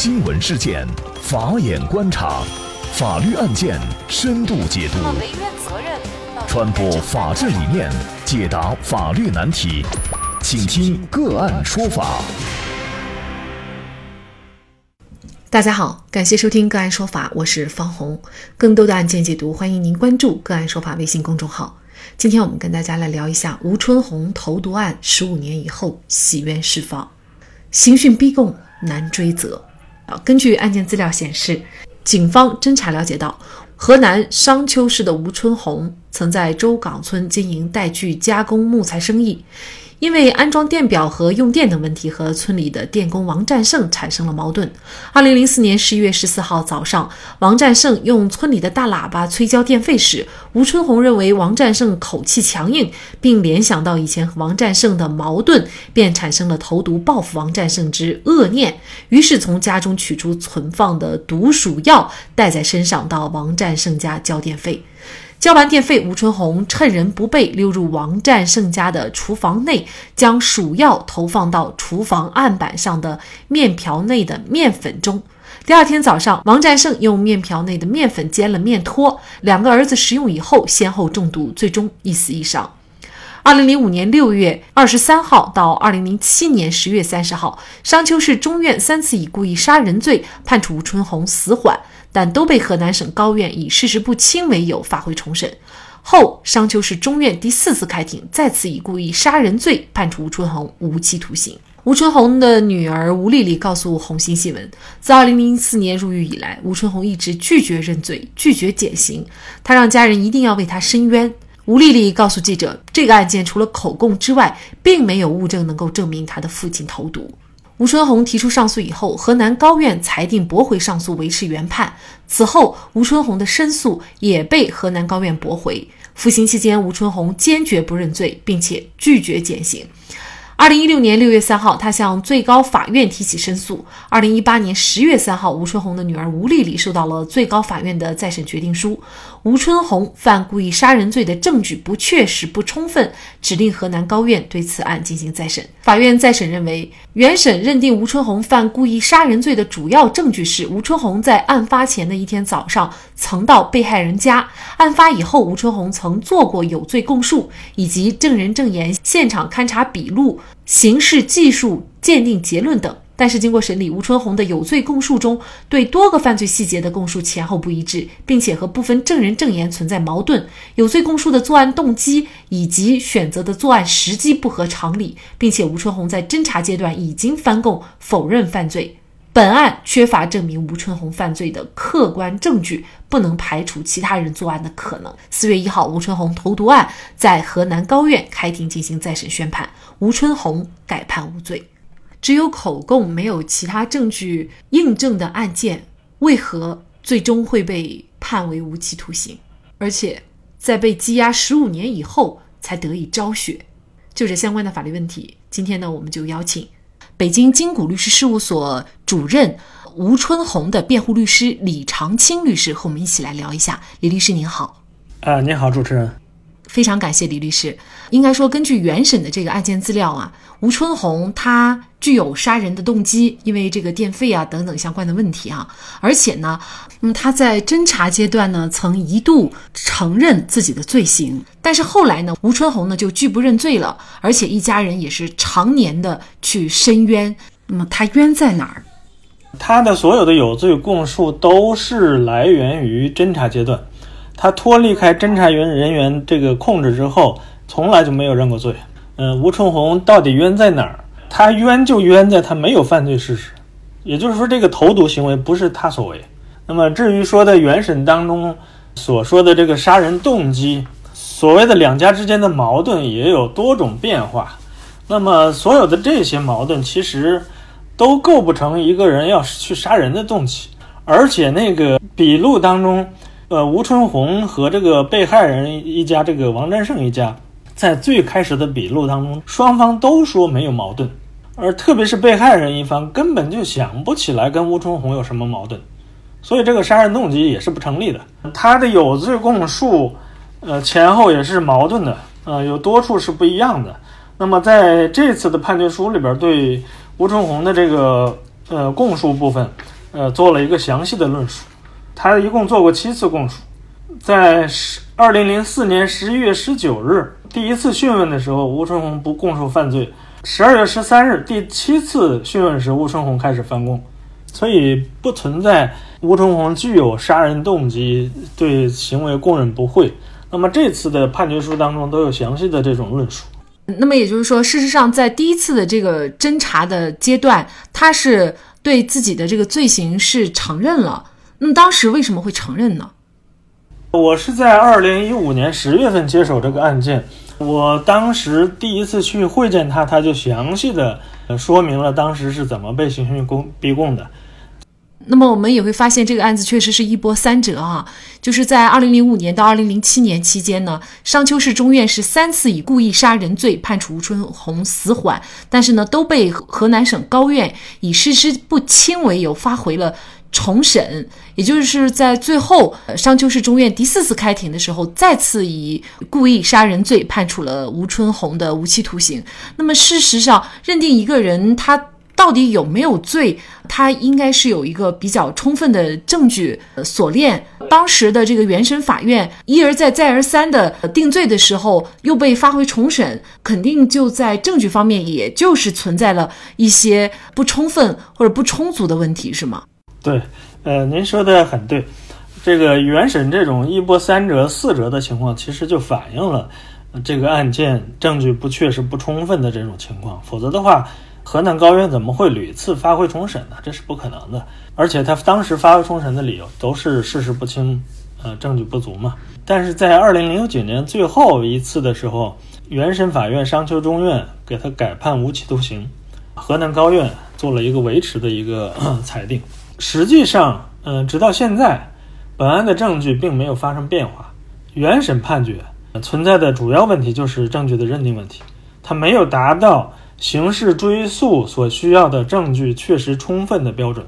新闻事件，法眼观察，法律案件深度解读，传播法治理念，解答法律难题，请听个案说法。大家好，感谢收听个案说法，我是方红。更多的案件解读，欢迎您关注个案说法微信公众号。今天我们跟大家来聊一下吴春红投毒案，十五年以后洗冤释放，刑讯逼供难追责。根据案件资料显示，警方侦查了解到，河南商丘市的吴春红曾在周岗村经营带锯加工木材生意。因为安装电表和用电等问题，和村里的电工王占胜产生了矛盾。二零零四年十一月十四号早上，王占胜用村里的大喇叭催交电费时，吴春红认为王占胜口气强硬，并联想到以前和王占胜的矛盾，便产生了投毒报复王占胜之恶念。于是从家中取出存放的毒鼠药，带在身上到王占胜家交电费。交完电费，吴春红趁人不备，溜入王占胜家的厨房内，将鼠药投放到厨房案板上的面条内的面粉中。第二天早上，王占胜用面条内的面粉煎了面托，两个儿子食用以后，先后中毒，最终一死一伤。二零零五年六月二十三号到二零零七年十月三十号，商丘市中院三次以故意杀人罪判处吴春红死缓。但都被河南省高院以事实不清为由发回重审。后商丘市中院第四次开庭，再次以故意杀人罪判处吴春红无期徒刑。吴春红的女儿吴丽丽告诉红星新闻，自2004年入狱以来，吴春红一直拒绝认罪，拒绝减刑。她让家人一定要为她伸冤。吴丽丽告诉记者，这个案件除了口供之外，并没有物证能够证明她的父亲投毒。吴春红提出上诉以后，河南高院裁定驳回上诉，维持原判。此后，吴春红的申诉也被河南高院驳回。服刑期间，吴春红坚决不认罪，并且拒绝减刑。二零一六年六月三号，他向最高法院提起申诉。二零一八年十月三号，吴春红的女儿吴丽丽收到了最高法院的再审决定书。吴春红犯故意杀人罪的证据不确实、不充分，指令河南高院对此案进行再审。法院再审认为，原审认定吴春红犯故意杀人罪的主要证据是吴春红在案发前的一天早上曾到被害人家，案发以后吴春红曾做过有罪供述，以及证人证言、现场勘查笔录。刑事技术鉴定结论等，但是经过审理，吴春红的有罪供述中对多个犯罪细节的供述前后不一致，并且和部分证人证言存在矛盾。有罪供述的作案动机以及选择的作案时机不合常理，并且吴春红在侦查阶段已经翻供否认犯罪。本案缺乏证明吴春红犯罪的客观证据，不能排除其他人作案的可能。四月一号，吴春红投毒案在河南高院开庭进行再审宣判，吴春红改判无罪。只有口供没有其他证据印证的案件，为何最终会被判为无期徒刑？而且在被羁押十五年以后才得以昭雪？就这相关的法律问题，今天呢，我们就邀请。北京金谷律师事务所主任吴春红的辩护律师李长青律师和我们一起来聊一下。李律师您好，啊，您好，主持人。非常感谢李律师。应该说，根据原审的这个案件资料啊，吴春红他具有杀人的动机，因为这个电费啊等等相关的问题啊。而且呢，嗯，他在侦查阶段呢，曾一度承认自己的罪行，但是后来呢，吴春红呢就拒不认罪了，而且一家人也是常年的去申冤。那么他冤在哪儿？他的所有的有罪供述都是来源于侦查阶段。他脱离开侦查员人员这个控制之后，从来就没有认过罪。嗯，吴春红到底冤在哪儿？他冤就冤在他没有犯罪事实，也就是说，这个投毒行为不是他所为。那么，至于说的原审当中所说的这个杀人动机，所谓的两家之间的矛盾也有多种变化。那么，所有的这些矛盾其实都构不成一个人要去杀人的动机，而且那个笔录当中。呃，吴春红和这个被害人一家，这个王占胜一家，在最开始的笔录当中，双方都说没有矛盾，而特别是被害人一方根本就想不起来跟吴春红有什么矛盾，所以这个杀人动机也是不成立的。他的有罪供述，呃，前后也是矛盾的，呃，有多处是不一样的。那么在这次的判决书里边，对吴春红的这个呃供述部分，呃做了一个详细的论述。他一共做过七次供述，在十二零零四年十一月十九日第一次讯问的时候，吴春红不供述犯罪。十二月十三日第七次讯问时，吴春红开始翻供，所以不存在吴春红具有杀人动机，对行为供认不讳。那么这次的判决书当中都有详细的这种论述。那么也就是说，事实上在第一次的这个侦查的阶段，他是对自己的这个罪行是承认了。那么当时为什么会承认呢？我是在二零一五年十月份接手这个案件，我当时第一次去会见他，他就详细的说明了当时是怎么被刑讯供逼供的。那么我们也会发现，这个案子确实是一波三折啊！就是在二零零五年到二零零七年期间呢，商丘市中院是三次以故意杀人罪判处吴春红死缓，但是呢，都被河南省高院以事实不清为由发回了。重审，也就是在最后商丘市中院第四次开庭的时候，再次以故意杀人罪判处了吴春红的无期徒刑。那么，事实上，认定一个人他到底有没有罪，他应该是有一个比较充分的证据锁链。当时的这个原审法院一而再、再而三的定罪的时候，又被发回重审，肯定就在证据方面，也就是存在了一些不充分或者不充足的问题，是吗？对，呃，您说的很对，这个原审这种一波三折、四折的情况，其实就反映了这个案件证据不确实、不充分的这种情况。否则的话，河南高院怎么会屡次发回重审呢？这是不可能的。而且他当时发回重审的理由都是事实不清，呃，证据不足嘛。但是在二零零九年最后一次的时候，原审法院商丘中院给他改判无期徒刑，河南高院做了一个维持的一个裁定。实际上，嗯，直到现在，本案的证据并没有发生变化。原审判决存在的主要问题就是证据的认定问题，它没有达到刑事追诉所需要的证据确实充分的标准。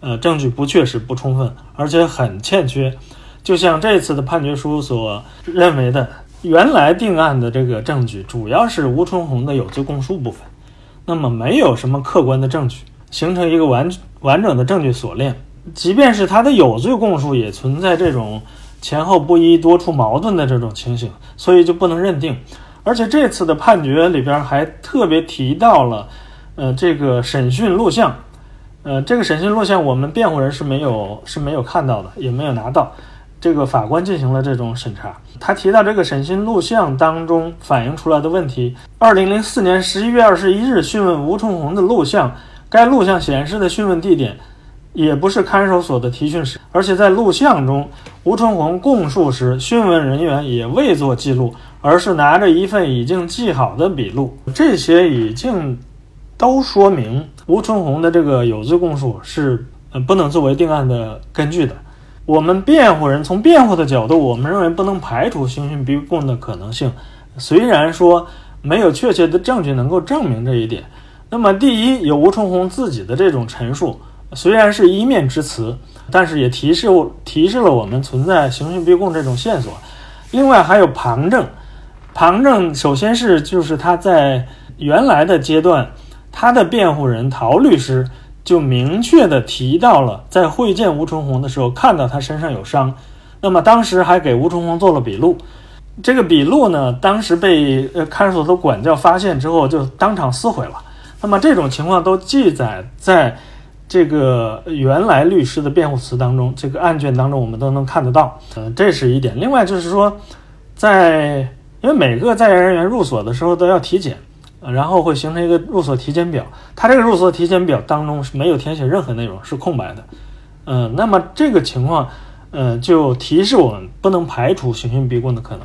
呃，证据不确实、不充分，而且很欠缺。就像这次的判决书所认为的，原来定案的这个证据主要是吴春红的有罪供述部分，那么没有什么客观的证据。形成一个完完整的证据锁链，即便是他的有罪供述，也存在这种前后不一、多处矛盾的这种情形，所以就不能认定。而且这次的判决里边还特别提到了，呃，这个审讯录像，呃，这个审讯录像我们辩护人是没有是没有看到的，也没有拿到。这个法官进行了这种审查，他提到这个审讯录像当中反映出来的问题：，二零零四年十一月二十一日讯问吴春红的录像。该录像显示的讯问地点，也不是看守所的提讯室，而且在录像中，吴春红供述时，讯问人员也未做记录，而是拿着一份已经记好的笔录。这些已经都说明吴春红的这个有罪供述是呃不能作为定案的根据的。我们辩护人从辩护的角度，我们认为不能排除刑讯逼供的可能性，虽然说没有确切的证据能够证明这一点。那么，第一，有吴春红自己的这种陈述，虽然是一面之词，但是也提示提示了我们存在刑讯逼供这种线索。另外，还有旁证，旁证首先是就是他在原来的阶段，他的辩护人陶律师就明确的提到了，在会见吴春红的时候看到他身上有伤，那么当时还给吴春红做了笔录。这个笔录呢，当时被呃看守所的管教发现之后，就当场撕毁了。那么这种情况都记载在这个原来律师的辩护词当中，这个案卷当中我们都能看得到。呃，这是一点。另外就是说，在因为每个在押人员入所的时候都要体检，然后会形成一个入所体检表。他这个入所体检表当中是没有填写任何内容，是空白的。嗯，那么这个情况，呃，就提示我们不能排除刑讯逼供的可能。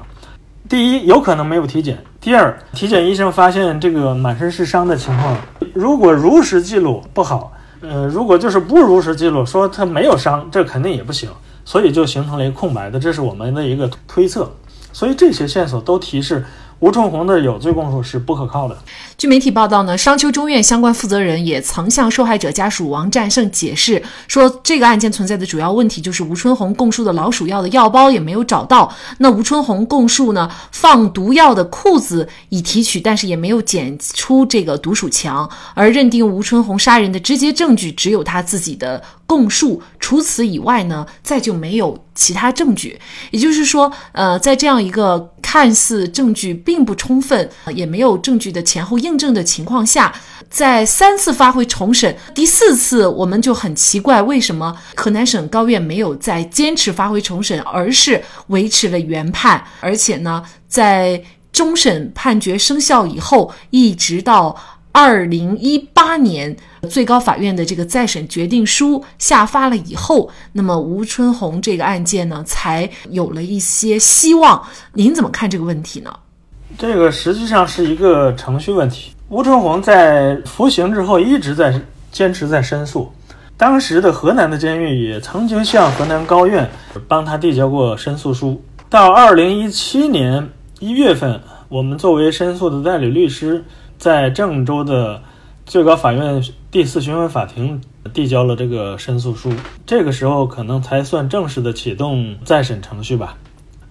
第一，有可能没有体检；第二，体检医生发现这个满身是伤的情况，如果如实记录不好，呃，如果就是不如实记录，说他没有伤，这肯定也不行，所以就形成了一个空白的，这是我们的一个推测。所以这些线索都提示吴春红的有罪供述是不可靠的。据媒体报道呢，商丘中院相关负责人也曾向受害者家属王战胜解释说，这个案件存在的主要问题就是吴春红供述的老鼠药的药包也没有找到。那吴春红供述呢，放毒药的裤子已提取，但是也没有检出这个毒鼠强，而认定吴春红杀人的直接证据只有他自己的。供述，除此以外呢，再就没有其他证据。也就是说，呃，在这样一个看似证据并并不充分，也没有证据的前后印证的情况下，在三次发回重审，第四次我们就很奇怪，为什么河南省高院没有再坚持发回重审，而是维持了原判，而且呢，在终审判决生效以后，一直到。二零一八年，最高法院的这个再审决定书下发了以后，那么吴春红这个案件呢，才有了一些希望。您怎么看这个问题呢？这个实际上是一个程序问题。吴春红在服刑之后一直在坚持在申诉，当时的河南的监狱也曾经向河南高院帮他递交过申诉书。到二零一七年一月份，我们作为申诉的代理律师。在郑州的最高法院第四巡回法庭递交了这个申诉书，这个时候可能才算正式的启动再审程序吧。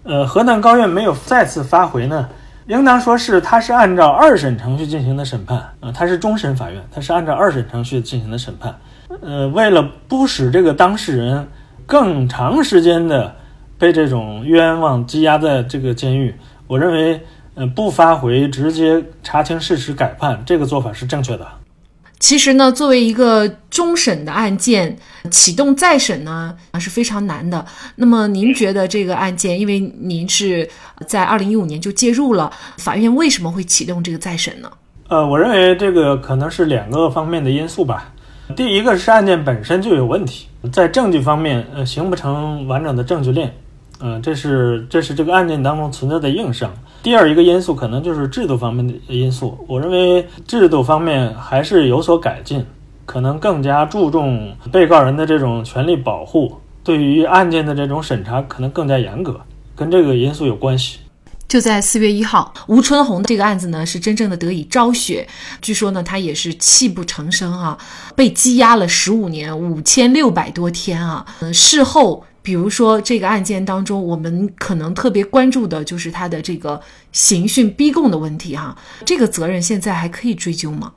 呃，河南高院没有再次发回呢，应当说是他是按照二审程序进行的审判啊，他是终审法院，他是按照二审程序进行的审判。呃，为了不使这个当事人更长时间的被这种冤枉羁押在这个监狱，我认为。呃，不发回，直接查清事实改判，这个做法是正确的。其实呢，作为一个终审的案件，启动再审呢啊是非常难的。那么您觉得这个案件，因为您是在二零一五年就介入了，法院为什么会启动这个再审呢？呃，我认为这个可能是两个方面的因素吧。第一个是案件本身就有问题，在证据方面，呃，形不成完整的证据链。嗯，这是这是这个案件当中存在的硬伤。第二一个因素可能就是制度方面的因素。我认为制度方面还是有所改进，可能更加注重被告人的这种权利保护，对于案件的这种审查可能更加严格，跟这个因素有关系。就在四月一号，吴春红的这个案子呢是真正的得以昭雪。据说呢他也是泣不成声啊，被羁押了十五年五千六百多天啊。嗯，事后。比如说这个案件当中，我们可能特别关注的就是他的这个刑讯逼供的问题哈，这个责任现在还可以追究吗？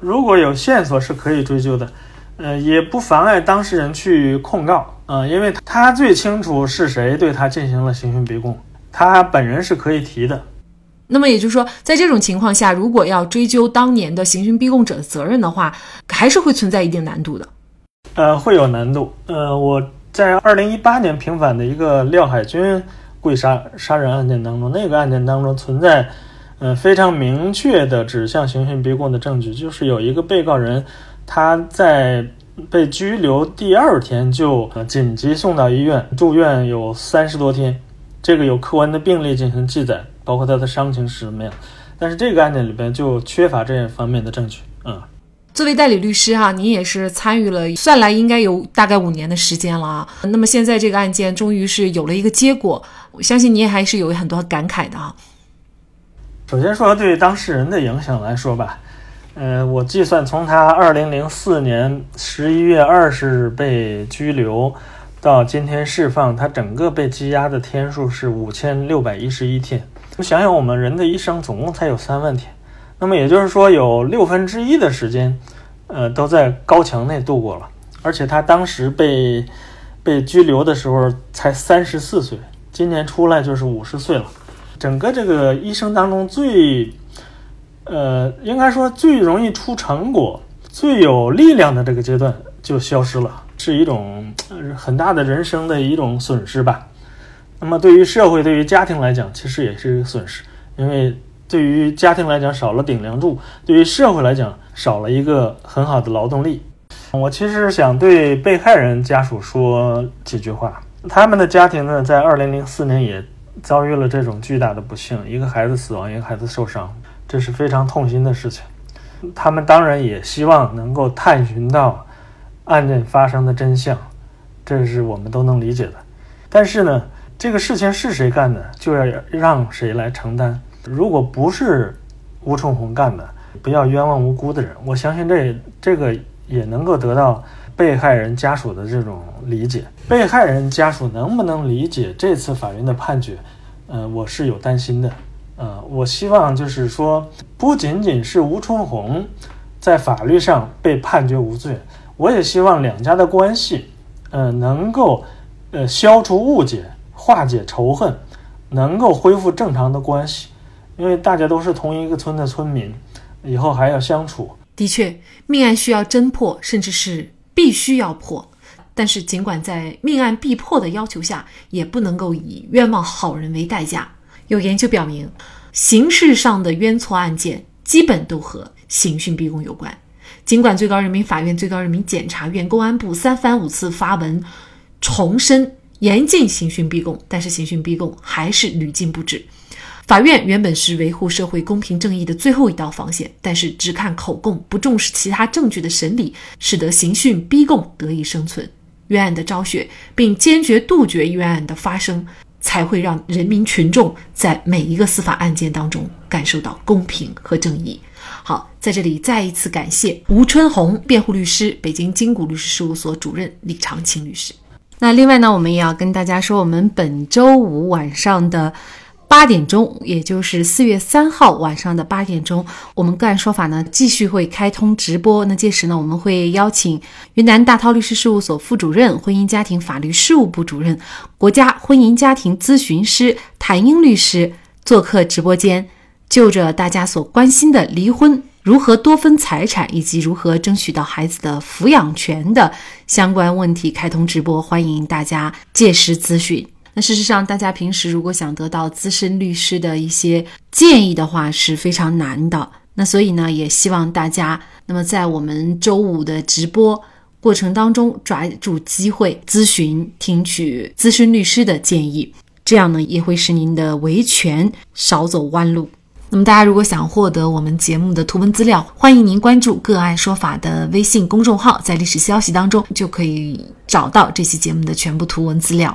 如果有线索是可以追究的，呃，也不妨碍当事人去控告啊，因为他最清楚是谁对他进行了刑讯逼供，他本人是可以提的。那么也就是说，在这种情况下，如果要追究当年的刑讯逼供者的责任的话，还是会存在一定难度的。呃，会有难度。呃，我。在二零一八年平反的一个廖海军故意杀杀人案件当中，那个案件当中存在，嗯，非常明确的指向刑讯逼供的证据，就是有一个被告人，他在被拘留第二天就紧急送到医院住院有三十多天，这个有客观的病例进行记载，包括他的伤情是什么样，但是这个案件里边就缺乏这方面的证据，嗯。作为代理律师哈，您也是参与了，算来应该有大概五年的时间了啊。那么现在这个案件终于是有了一个结果，我相信你也还是有很多感慨的啊。首先说对当事人的影响来说吧，呃，我计算从他二零零四年十一月二十日被拘留到今天释放，他整个被羁押的天数是五千六百一十一天。我想想，我们人的一生总共才有三万天。那么也就是说，有六分之一的时间，呃，都在高墙内度过了。而且他当时被被拘留的时候才三十四岁，今年出来就是五十岁了。整个这个一生当中最，呃，应该说最容易出成果、最有力量的这个阶段就消失了，是一种很大的人生的一种损失吧。那么对于社会、对于家庭来讲，其实也是一个损失，因为。对于家庭来讲少了顶梁柱，对于社会来讲少了一个很好的劳动力。我其实想对被害人家属说几句话。他们的家庭呢，在二零零四年也遭遇了这种巨大的不幸，一个孩子死亡，一个孩子受伤，这是非常痛心的事情。他们当然也希望能够探寻到案件发生的真相，这是我们都能理解的。但是呢，这个事情是谁干的，就要让谁来承担。如果不是吴春红干的，不要冤枉无辜的人。我相信这这个也能够得到被害人家属的这种理解。被害人家属能不能理解这次法院的判决？嗯，我是有担心的。呃，我希望就是说，不仅仅是吴春红在法律上被判决无罪，我也希望两家的关系，呃，能够呃消除误解，化解仇恨，能够恢复正常的关系。因为大家都是同一个村的村民，以后还要相处。的确，命案需要侦破，甚至是必须要破。但是，尽管在命案必破的要求下，也不能够以冤枉好人为代价。有研究表明，刑事上的冤错案件基本都和刑讯逼供有关。尽管最高人民法院、最高人民检察院、公安部三番五次发文重申严禁刑讯逼供，但是刑讯逼供还是屡禁不止。法院原本是维护社会公平正义的最后一道防线，但是只看口供，不重视其他证据的审理，使得刑讯逼供得以生存。冤案的昭雪，并坚决杜绝冤案的发生。才会让人民群众在每一个司法案件当中感受到公平和正义。好，在这里再一次感谢吴春红辩护律师、北京金谷律师事务所主任李长青律师。那另外呢，我们也要跟大家说，我们本周五晚上的。八点钟，也就是四月三号晚上的八点钟，我们个案说法呢继续会开通直播。那届时呢，我们会邀请云南大韬律师事务所副主任、婚姻家庭法律事务部主任、国家婚姻家庭咨询师谭英律师做客直播间，就着大家所关心的离婚如何多分财产以及如何争取到孩子的抚养权的相关问题开通直播，欢迎大家届时咨询。那事实上，大家平时如果想得到资深律师的一些建议的话，是非常难的。那所以呢，也希望大家那么在我们周五的直播过程当中，抓住机会咨询、听取资深律师的建议，这样呢，也会使您的维权少走弯路。那么，大家如果想获得我们节目的图文资料，欢迎您关注“个案说法”的微信公众号，在历史消息当中就可以找到这期节目的全部图文资料。